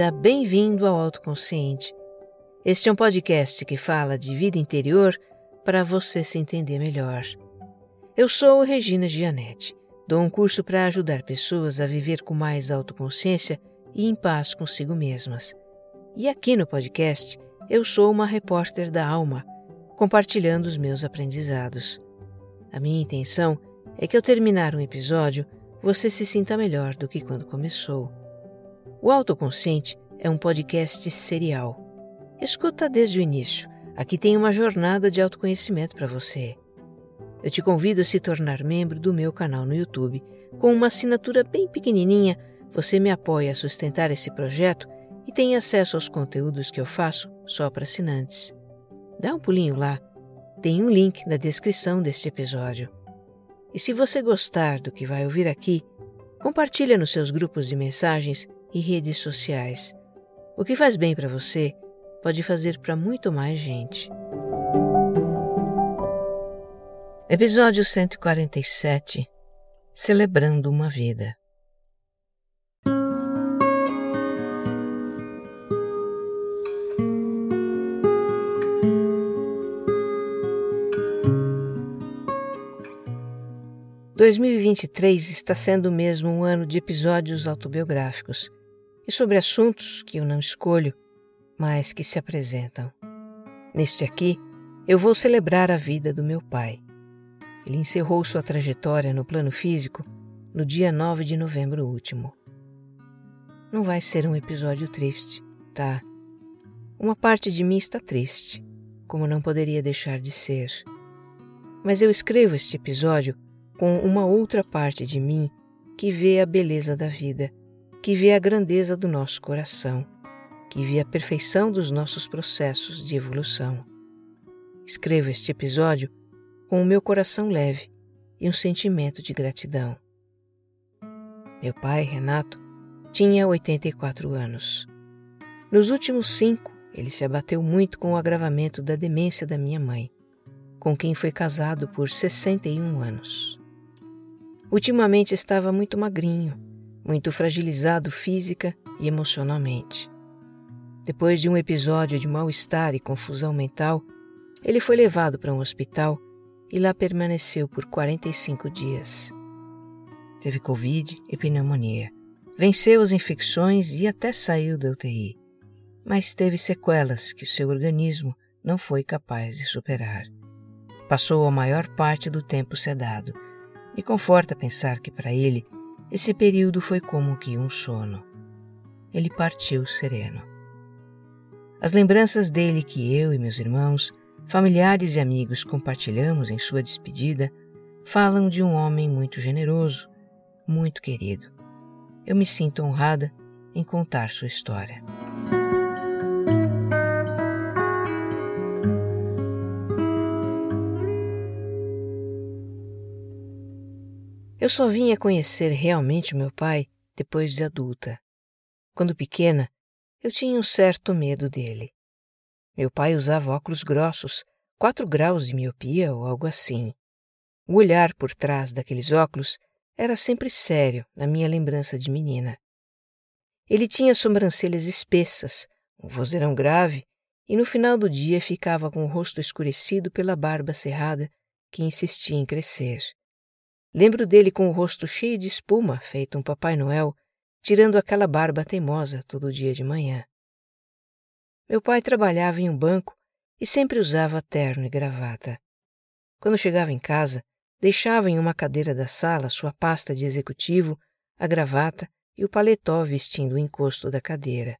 bem-vinda, bem-vindo ao Autoconsciente. Este é um podcast que fala de vida interior para você se entender melhor. Eu sou Regina Gianetti. Dou um curso para ajudar pessoas a viver com mais autoconsciência e em paz consigo mesmas. E aqui no podcast, eu sou uma repórter da alma, compartilhando os meus aprendizados. A minha intenção é que ao terminar um episódio, você se sinta melhor do que quando começou. O Autoconsciente é um podcast serial. Escuta desde o início. Aqui tem uma jornada de autoconhecimento para você. Eu te convido a se tornar membro do meu canal no YouTube. Com uma assinatura bem pequenininha, você me apoia a sustentar esse projeto e tem acesso aos conteúdos que eu faço só para assinantes. Dá um pulinho lá. Tem um link na descrição deste episódio. E se você gostar do que vai ouvir aqui, compartilha nos seus grupos de mensagens e redes sociais. O que faz bem para você pode fazer para muito mais gente. Episódio 147 Celebrando uma Vida 2023 está sendo mesmo um ano de episódios autobiográficos e sobre assuntos que eu não escolho, mas que se apresentam. Neste aqui, eu vou celebrar a vida do meu pai. Ele encerrou sua trajetória no plano físico no dia 9 de novembro último. Não vai ser um episódio triste, tá? Uma parte de mim está triste, como não poderia deixar de ser. Mas eu escrevo este episódio com uma outra parte de mim que vê a beleza da vida, que vê a grandeza do nosso coração, que vê a perfeição dos nossos processos de evolução. Escrevo este episódio com o meu coração leve e um sentimento de gratidão. Meu pai, Renato, tinha 84 anos. Nos últimos cinco, ele se abateu muito com o agravamento da demência da minha mãe, com quem foi casado por 61 anos. Ultimamente estava muito magrinho, muito fragilizado física e emocionalmente. Depois de um episódio de mal-estar e confusão mental, ele foi levado para um hospital e lá permaneceu por 45 dias. Teve Covid e pneumonia. Venceu as infecções e até saiu da UTI, mas teve sequelas que seu organismo não foi capaz de superar. Passou a maior parte do tempo sedado me conforta pensar que para ele esse período foi como que um sono. Ele partiu sereno. As lembranças dele que eu e meus irmãos, familiares e amigos compartilhamos em sua despedida falam de um homem muito generoso, muito querido. Eu me sinto honrada em contar sua história. Eu só vim a conhecer realmente meu pai depois de adulta. Quando pequena, eu tinha um certo medo dele. Meu pai usava óculos grossos, quatro graus de miopia ou algo assim. O olhar por trás daqueles óculos era sempre sério na minha lembrança de menina. Ele tinha sobrancelhas espessas, um vozeirão grave e no final do dia ficava com o rosto escurecido pela barba cerrada que insistia em crescer. Lembro dele com o rosto cheio de espuma, feito um Papai Noel, tirando aquela barba teimosa todo dia de manhã. Meu pai trabalhava em um banco e sempre usava terno e gravata. Quando chegava em casa, deixava em uma cadeira da sala sua pasta de executivo, a gravata e o paletó vestindo o encosto da cadeira.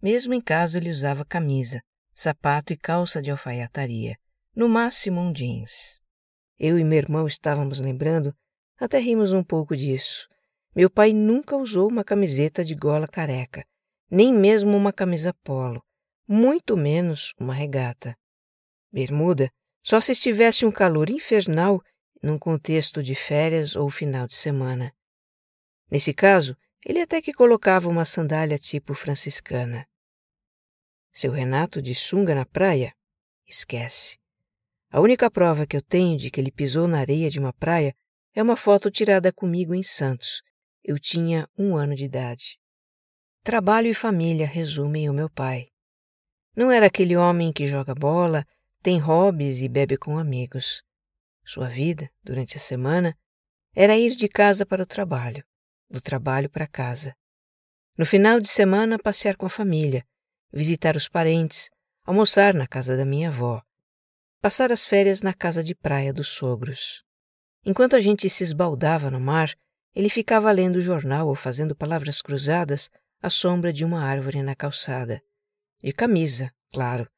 Mesmo em casa ele usava camisa, sapato e calça de alfaiataria, no máximo um jeans. Eu e meu irmão estávamos lembrando, até rimos um pouco disso. Meu pai nunca usou uma camiseta de gola careca, nem mesmo uma camisa polo, muito menos uma regata. Bermuda só se estivesse um calor infernal num contexto de férias ou final de semana. Nesse caso, ele até que colocava uma sandália tipo franciscana. Seu Renato de sunga na praia? Esquece. A única prova que eu tenho de que ele pisou na areia de uma praia é uma foto tirada comigo em Santos. Eu tinha um ano de idade. trabalho e família resumem o meu pai. Não era aquele homem que joga bola, tem hobbies e bebe com amigos. Sua vida, durante a semana, era ir de casa para o trabalho, do trabalho para casa. No final de semana, passear com a família, visitar os parentes, almoçar na casa da minha avó, passar as férias na casa de praia dos sogros. Enquanto a gente se esbaldava no mar, ele ficava lendo o jornal ou fazendo palavras cruzadas à sombra de uma árvore na calçada. De camisa, claro,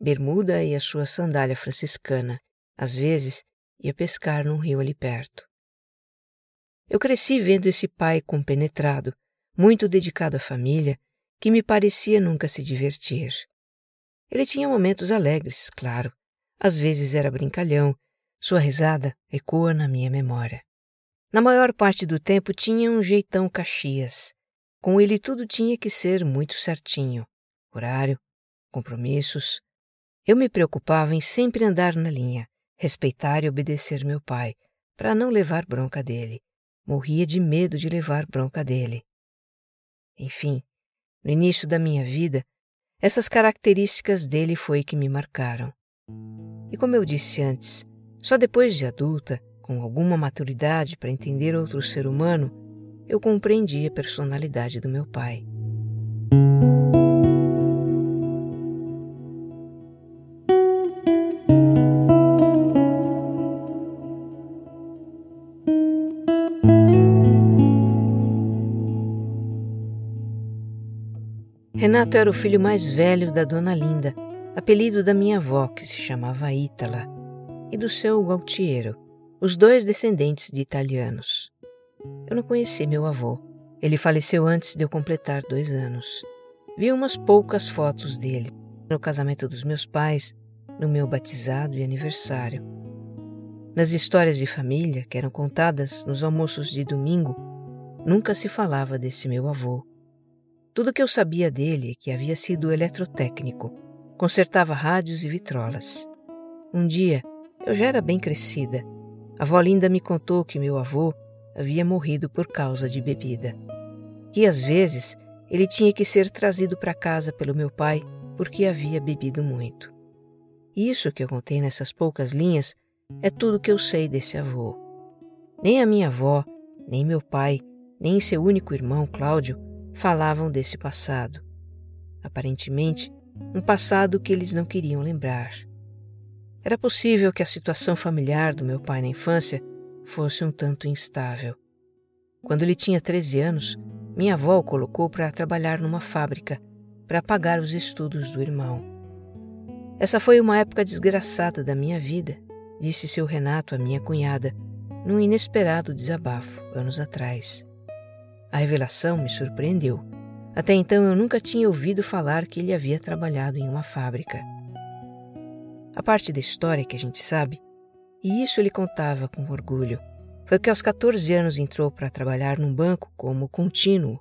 bermuda e a sua sandália franciscana. Às vezes, ia pescar num rio ali perto. Eu cresci vendo esse pai compenetrado, muito dedicado à família, que me parecia nunca se divertir. Ele tinha momentos alegres, claro, às vezes era brincalhão, sua risada ecoa na minha memória. Na maior parte do tempo tinha um jeitão Caxias. Com ele tudo tinha que ser muito certinho. Horário, compromissos. Eu me preocupava em sempre andar na linha, respeitar e obedecer meu pai, para não levar bronca dele. Morria de medo de levar bronca dele. Enfim, no início da minha vida, essas características dele foi que me marcaram. E como eu disse antes, só depois de adulta, com alguma maturidade para entender outro ser humano, eu compreendi a personalidade do meu pai. Renato era o filho mais velho da dona Linda, apelido da minha avó, que se chamava Ítala, e do seu Gualtiero, os dois descendentes de italianos. Eu não conheci meu avô. Ele faleceu antes de eu completar dois anos. Vi umas poucas fotos dele no casamento dos meus pais, no meu batizado e aniversário. Nas histórias de família que eram contadas nos almoços de domingo, nunca se falava desse meu avô. Tudo que eu sabia dele é que havia sido eletrotécnico, consertava rádios e vitrolas. Um dia, eu já era bem crescida. A avó Linda me contou que meu avô havia morrido por causa de bebida. Que às vezes ele tinha que ser trazido para casa pelo meu pai porque havia bebido muito. Isso que eu contei nessas poucas linhas é tudo que eu sei desse avô. Nem a minha avó, nem meu pai, nem seu único irmão, Cláudio, falavam desse passado. Aparentemente, um passado que eles não queriam lembrar. Era possível que a situação familiar do meu pai na infância fosse um tanto instável. Quando ele tinha 13 anos, minha avó o colocou para trabalhar numa fábrica para pagar os estudos do irmão. Essa foi uma época desgraçada da minha vida, disse seu Renato à minha cunhada, num inesperado desabafo anos atrás. A revelação me surpreendeu. Até então eu nunca tinha ouvido falar que ele havia trabalhado em uma fábrica. A parte da história que a gente sabe, e isso ele contava com orgulho, foi que aos 14 anos entrou para trabalhar num banco como contínuo,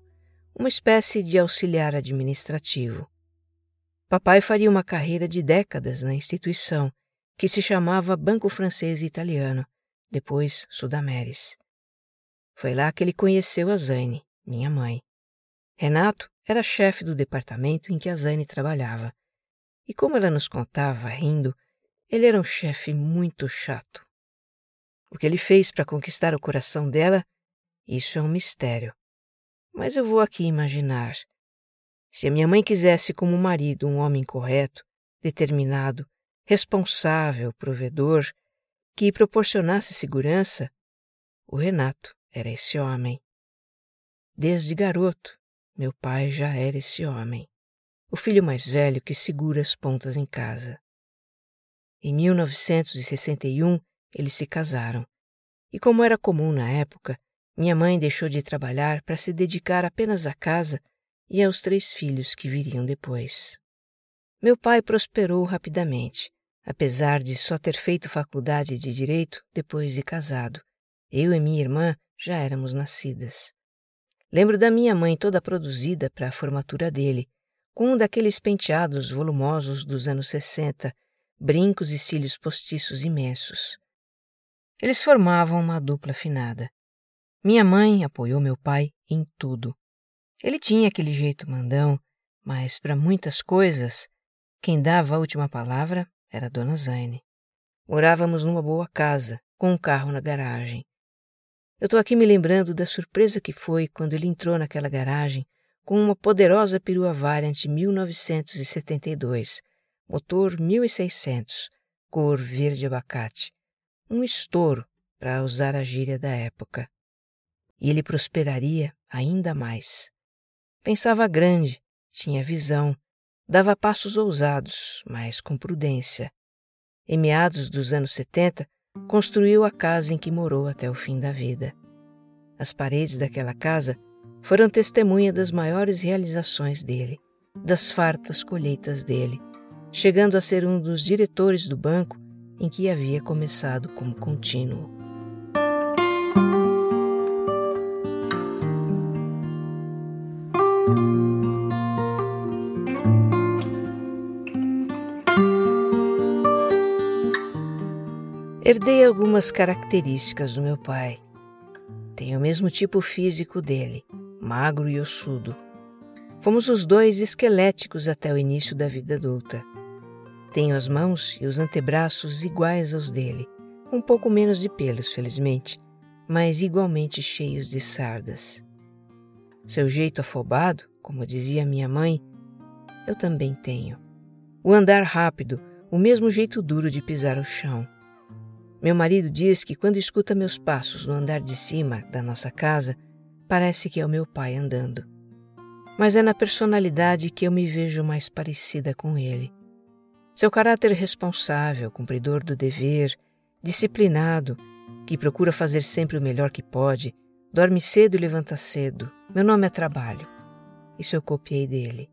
uma espécie de auxiliar administrativo. Papai faria uma carreira de décadas na instituição, que se chamava Banco Francês Italiano, depois Sudameris. Foi lá que ele conheceu a Zane, minha mãe. Renato era chefe do departamento em que a Zane trabalhava. E como ela nos contava, rindo, ele era um chefe muito chato. O que ele fez para conquistar o coração dela, isso é um mistério. Mas eu vou aqui imaginar. Se a minha mãe quisesse como marido um homem correto, determinado, responsável, provedor, que proporcionasse segurança, o Renato era esse homem. Desde garoto, meu pai já era esse homem, o filho mais velho que segura as pontas em casa. Em 1961, eles se casaram, e como era comum na época, minha mãe deixou de trabalhar para se dedicar apenas à casa e aos três filhos que viriam depois. Meu pai prosperou rapidamente, apesar de só ter feito faculdade de direito depois de casado. Eu e minha irmã já éramos nascidas. Lembro da minha mãe toda produzida para a formatura dele, com um daqueles penteados volumosos dos anos 60, brincos e cílios postiços imensos. Eles formavam uma dupla afinada. Minha mãe apoiou meu pai em tudo. Ele tinha aquele jeito mandão, mas para muitas coisas, quem dava a última palavra era Dona Zaine. Morávamos numa boa casa, com um carro na garagem. Eu estou aqui me lembrando da surpresa que foi quando ele entrou naquela garagem com uma poderosa perua Variant 1972, motor 1600, cor verde abacate. Um estouro, para usar a gíria da época. E ele prosperaria ainda mais. Pensava grande, tinha visão, dava passos ousados, mas com prudência. Em meados dos anos 70, construiu a casa em que morou até o fim da vida. As paredes daquela casa foram testemunha das maiores realizações dele, das fartas colheitas dele, chegando a ser um dos diretores do banco em que havia começado como contínuo. Herdei algumas características do meu pai. Tenho o mesmo tipo físico dele, magro e ossudo. Fomos os dois esqueléticos até o início da vida adulta. Tenho as mãos e os antebraços iguais aos dele, um pouco menos de pelos, felizmente, mas igualmente cheios de sardas. Seu jeito afobado, como dizia minha mãe, eu também tenho. O andar rápido, o mesmo jeito duro de pisar o chão. Meu marido diz que quando escuta meus passos no andar de cima da nossa casa, parece que é o meu pai andando. Mas é na personalidade que eu me vejo mais parecida com ele. Seu caráter responsável, cumpridor do dever, disciplinado, que procura fazer sempre o melhor que pode, dorme cedo e levanta cedo. Meu nome é trabalho. Isso eu copiei dele.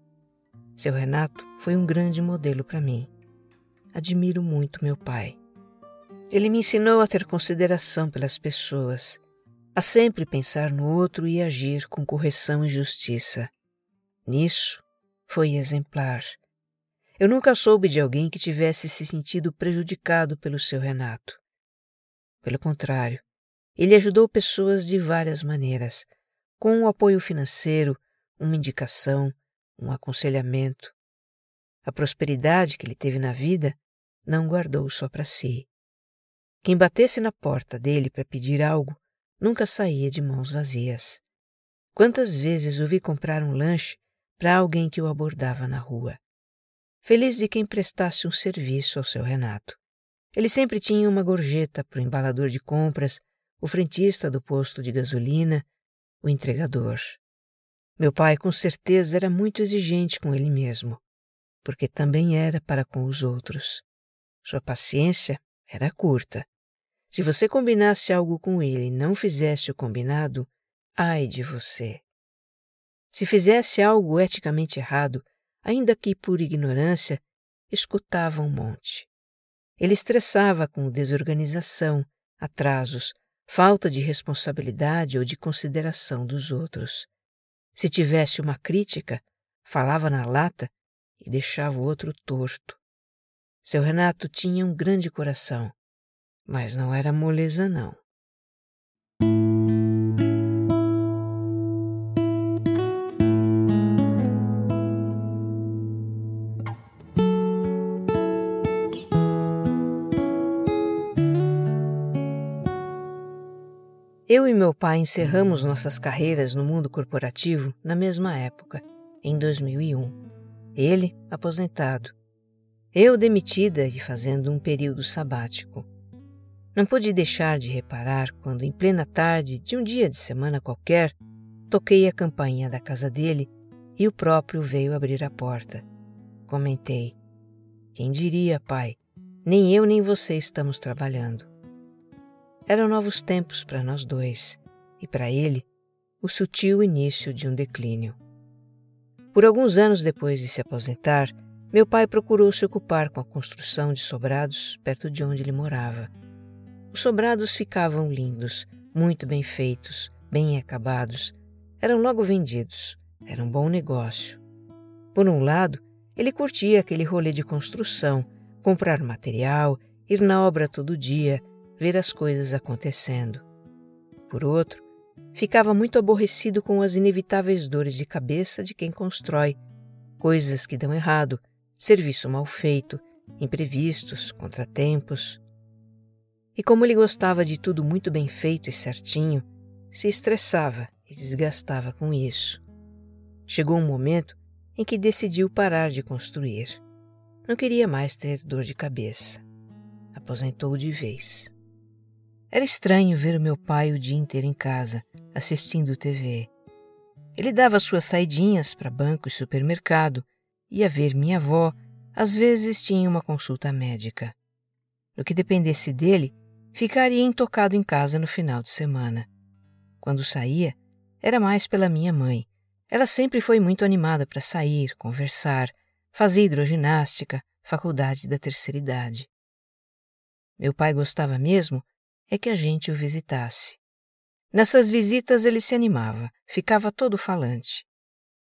Seu Renato foi um grande modelo para mim. Admiro muito meu pai. Ele me ensinou a ter consideração pelas pessoas, a sempre pensar no outro e agir com correção e justiça. Nisso, foi exemplar. Eu nunca soube de alguém que tivesse se sentido prejudicado pelo seu Renato. Pelo contrário, ele ajudou pessoas de várias maneiras, com um apoio financeiro, uma indicação, um aconselhamento. A prosperidade que ele teve na vida não guardou só para si. Quem batesse na porta dele para pedir algo nunca saía de mãos vazias. Quantas vezes o vi comprar um lanche para alguém que o abordava na rua? Feliz de quem prestasse um serviço ao seu Renato. Ele sempre tinha uma gorjeta para o embalador de compras, o frentista do posto de gasolina, o entregador. Meu pai, com certeza, era muito exigente com ele mesmo, porque também era para com os outros. Sua paciência era curta se você combinasse algo com ele e não fizesse o combinado, ai de você. Se fizesse algo eticamente errado, ainda que por ignorância, escutava um monte. Ele estressava com desorganização, atrasos, falta de responsabilidade ou de consideração dos outros. Se tivesse uma crítica, falava na lata e deixava o outro torto. Seu Renato tinha um grande coração mas não era moleza, não. Eu e meu pai encerramos nossas carreiras no mundo corporativo na mesma época, em 2001. Ele, aposentado. Eu, demitida e fazendo um período sabático. Não pude deixar de reparar quando, em plena tarde de um dia de semana qualquer, toquei a campainha da casa dele e o próprio veio abrir a porta. Comentei: Quem diria, pai? Nem eu nem você estamos trabalhando. Eram novos tempos para nós dois e para ele o sutil início de um declínio. Por alguns anos depois de se aposentar, meu pai procurou se ocupar com a construção de sobrados perto de onde ele morava os sobrados ficavam lindos, muito bem feitos, bem acabados. Eram logo vendidos. Era um bom negócio. Por um lado, ele curtia aquele rolê de construção, comprar material, ir na obra todo dia, ver as coisas acontecendo. Por outro, ficava muito aborrecido com as inevitáveis dores de cabeça de quem constrói, coisas que dão errado, serviço mal feito, imprevistos, contratempos. E como ele gostava de tudo muito bem feito e certinho, se estressava e desgastava com isso. Chegou um momento em que decidiu parar de construir. Não queria mais ter dor de cabeça. Aposentou de vez. Era estranho ver o meu pai o dia inteiro em casa, assistindo TV. Ele dava suas saidinhas para banco e supermercado, ia ver minha avó, às vezes tinha uma consulta médica. No que dependesse dele, ficaria intocado em casa no final de semana. Quando saía, era mais pela minha mãe. Ela sempre foi muito animada para sair, conversar, fazer hidroginástica, faculdade da terceira idade. Meu pai gostava mesmo é que a gente o visitasse. Nessas visitas ele se animava, ficava todo falante.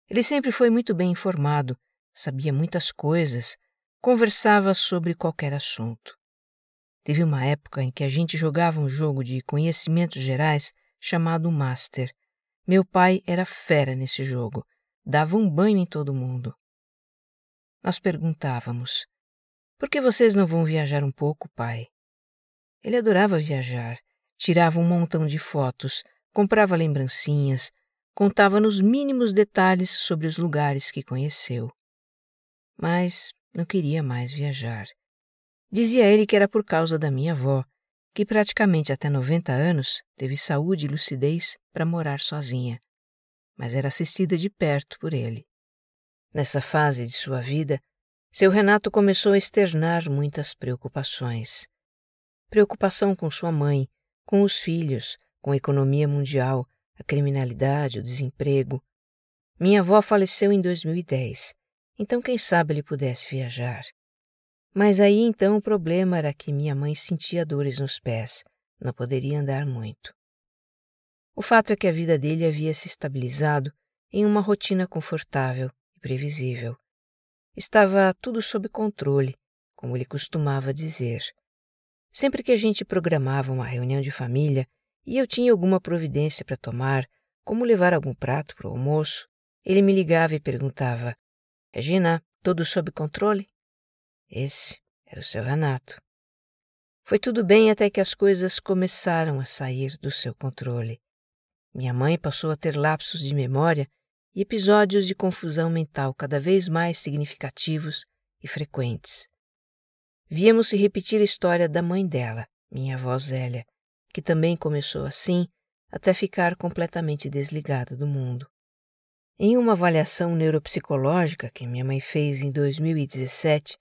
Ele sempre foi muito bem informado, sabia muitas coisas, conversava sobre qualquer assunto. Teve uma época em que a gente jogava um jogo de conhecimentos gerais chamado Master. Meu pai era fera nesse jogo, dava um banho em todo mundo. Nós perguntávamos: Por que vocês não vão viajar um pouco, pai? Ele adorava viajar, tirava um montão de fotos, comprava lembrancinhas, contava nos mínimos detalhes sobre os lugares que conheceu. Mas não queria mais viajar. Dizia ele que era por causa da minha avó, que praticamente até 90 anos teve saúde e lucidez para morar sozinha, mas era assistida de perto por ele. Nessa fase de sua vida, seu Renato começou a externar muitas preocupações preocupação com sua mãe, com os filhos, com a economia mundial, a criminalidade, o desemprego. Minha avó faleceu em 2010, então quem sabe ele pudesse viajar. Mas aí então o problema era que minha mãe sentia dores nos pés, não poderia andar muito. O fato é que a vida dele havia se estabilizado em uma rotina confortável e previsível. Estava tudo sob controle, como ele costumava dizer. Sempre que a gente programava uma reunião de família e eu tinha alguma providência para tomar, como levar algum prato para o almoço, ele me ligava e perguntava: Regina, tudo sob controle? Esse era o seu Renato. Foi tudo bem até que as coisas começaram a sair do seu controle. Minha mãe passou a ter lapsos de memória e episódios de confusão mental cada vez mais significativos e frequentes. Víamos se repetir a história da mãe dela, minha avó Zélia, que também começou assim até ficar completamente desligada do mundo. Em uma avaliação neuropsicológica que minha mãe fez em 2017,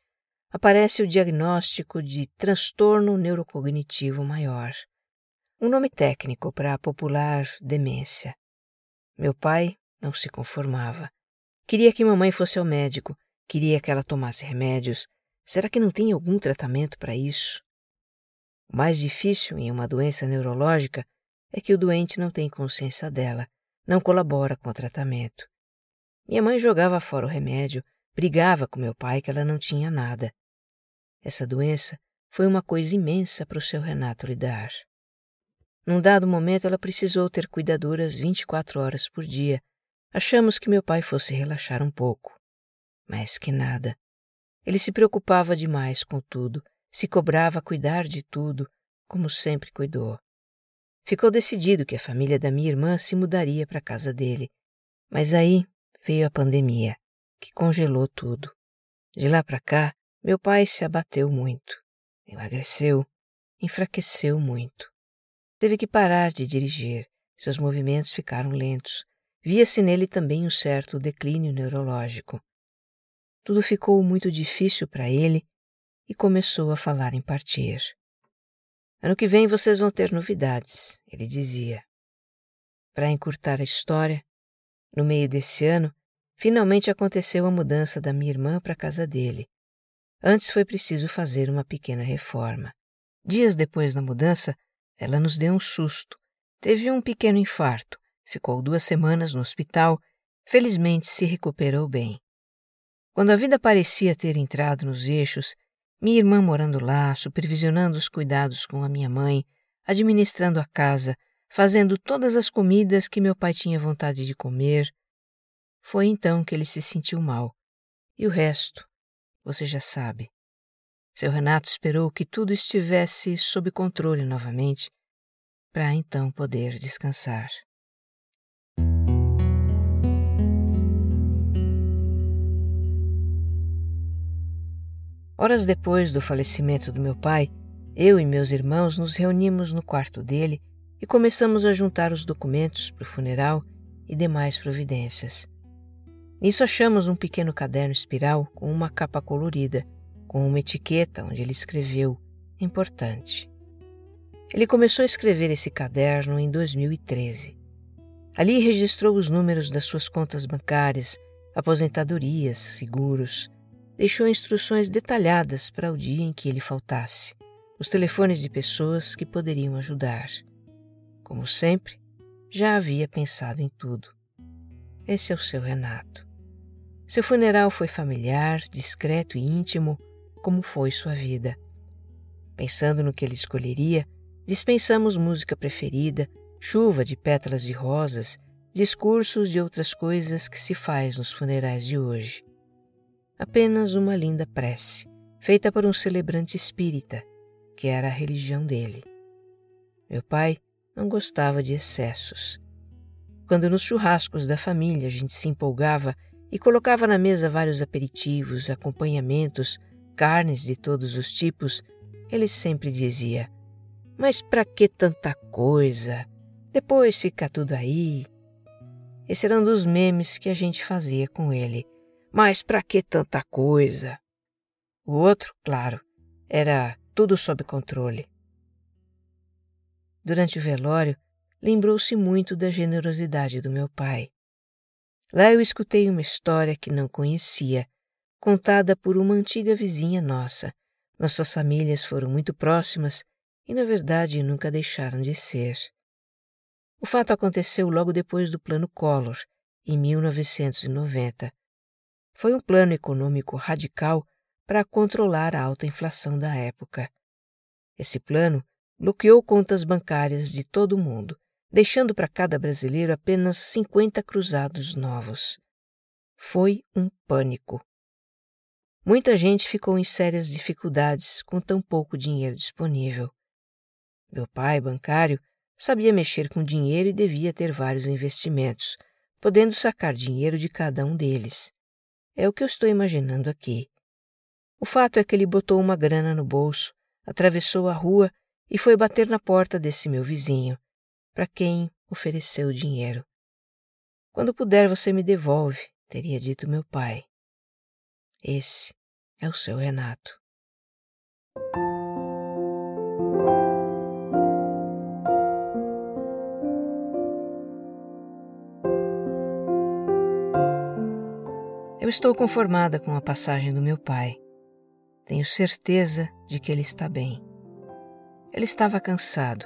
aparece o diagnóstico de transtorno neurocognitivo maior, um nome técnico para a popular demência. Meu pai não se conformava. Queria que mamãe fosse ao médico, queria que ela tomasse remédios, Será que não tem algum tratamento para isso? O mais difícil em uma doença neurológica é que o doente não tem consciência dela, não colabora com o tratamento. Minha mãe jogava fora o remédio, brigava com meu pai que ela não tinha nada. Essa doença foi uma coisa imensa para o seu Renato lidar. Num dado momento, ela precisou ter cuidadoras 24 horas por dia. Achamos que meu pai fosse relaxar um pouco. Mas que nada. Ele se preocupava demais com tudo, se cobrava cuidar de tudo, como sempre cuidou. Ficou decidido que a família da minha irmã se mudaria para a casa dele. Mas aí veio a pandemia, que congelou tudo. De lá para cá, meu pai se abateu muito. Emagreceu, enfraqueceu muito. Teve que parar de dirigir, seus movimentos ficaram lentos. Via-se nele também um certo declínio neurológico. Tudo ficou muito difícil para ele e começou a falar em partir. Ano que vem vocês vão ter novidades, ele dizia. Para encurtar a história, no meio desse ano, finalmente aconteceu a mudança da minha irmã para a casa dele. Antes foi preciso fazer uma pequena reforma. Dias depois da mudança, ela nos deu um susto. Teve um pequeno infarto, ficou duas semanas no hospital, felizmente se recuperou bem. Quando a vida parecia ter entrado nos eixos, minha irmã morando lá, supervisionando os cuidados com a minha mãe, administrando a casa, fazendo todas as comidas que meu pai tinha vontade de comer. Foi então que ele se sentiu mal. E o resto, você já sabe. Seu Renato esperou que tudo estivesse sob controle novamente, para então poder descansar. Horas depois do falecimento do meu pai, eu e meus irmãos nos reunimos no quarto dele e começamos a juntar os documentos para o funeral e demais providências. Nisso achamos um pequeno caderno espiral com uma capa colorida, com uma etiqueta onde ele escreveu importante. Ele começou a escrever esse caderno em 2013. Ali registrou os números das suas contas bancárias, aposentadorias, seguros, deixou instruções detalhadas para o dia em que ele faltasse, os telefones de pessoas que poderiam ajudar. Como sempre, já havia pensado em tudo. Esse é o seu Renato. Seu funeral foi familiar, discreto e íntimo, como foi sua vida. Pensando no que ele escolheria, dispensamos música preferida, chuva de pétalas de rosas, discursos de outras coisas que se faz nos funerais de hoje apenas uma linda prece, feita por um celebrante espírita, que era a religião dele. Meu pai não gostava de excessos. Quando nos churrascos da família a gente se empolgava e colocava na mesa vários aperitivos, acompanhamentos, carnes de todos os tipos, ele sempre dizia: Mas para que tanta coisa? Depois fica tudo aí. Esse era um dos memes que a gente fazia com ele mas para que tanta coisa? O outro, claro, era tudo sob controle. Durante o velório, lembrou-se muito da generosidade do meu pai. Lá eu escutei uma história que não conhecia, contada por uma antiga vizinha nossa. Nossas famílias foram muito próximas e, na verdade, nunca deixaram de ser. O fato aconteceu logo depois do Plano Collor, em 1990, foi um plano econômico radical para controlar a alta inflação da época. Esse plano bloqueou contas bancárias de todo o mundo, deixando para cada brasileiro apenas 50 cruzados novos. Foi um pânico. Muita gente ficou em sérias dificuldades com tão pouco dinheiro disponível. Meu pai, bancário, sabia mexer com dinheiro e devia ter vários investimentos, podendo sacar dinheiro de cada um deles. É o que eu estou imaginando aqui. O fato é que ele botou uma grana no bolso, atravessou a rua e foi bater na porta desse meu vizinho, para quem ofereceu o dinheiro. Quando puder, você me devolve, teria dito meu pai. Esse é o seu Renato. Eu estou conformada com a passagem do meu pai. Tenho certeza de que ele está bem. Ele estava cansado,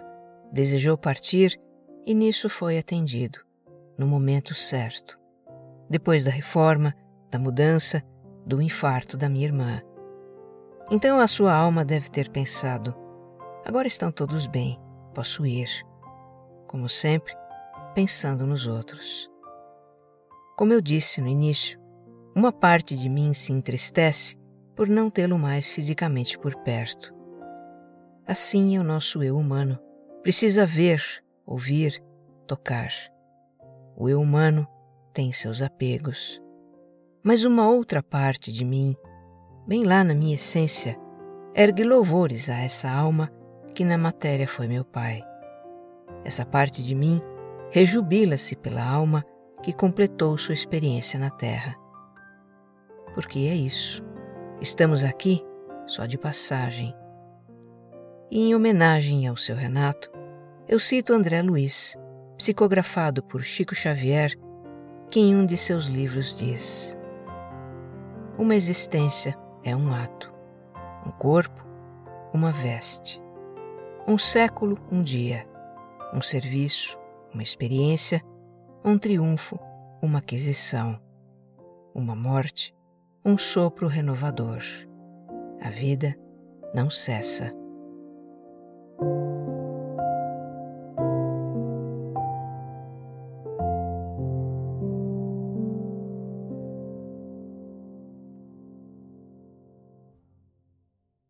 desejou partir e nisso foi atendido, no momento certo. Depois da reforma, da mudança, do infarto da minha irmã. Então a sua alma deve ter pensado: agora estão todos bem, posso ir. Como sempre, pensando nos outros. Como eu disse no início, uma parte de mim se entristece por não tê-lo mais fisicamente por perto. Assim é o nosso eu humano. Precisa ver, ouvir, tocar. O eu humano tem seus apegos. Mas uma outra parte de mim, bem lá na minha essência, ergue louvores a essa alma que na matéria foi meu pai. Essa parte de mim rejubila-se pela alma que completou sua experiência na terra porque é isso. Estamos aqui só de passagem. E em homenagem ao seu Renato, eu cito André Luiz, psicografado por Chico Xavier, que em um de seus livros diz: Uma existência é um ato, um corpo, uma veste, um século, um dia, um serviço, uma experiência, um triunfo, uma aquisição, uma morte, um sopro renovador. A vida não cessa.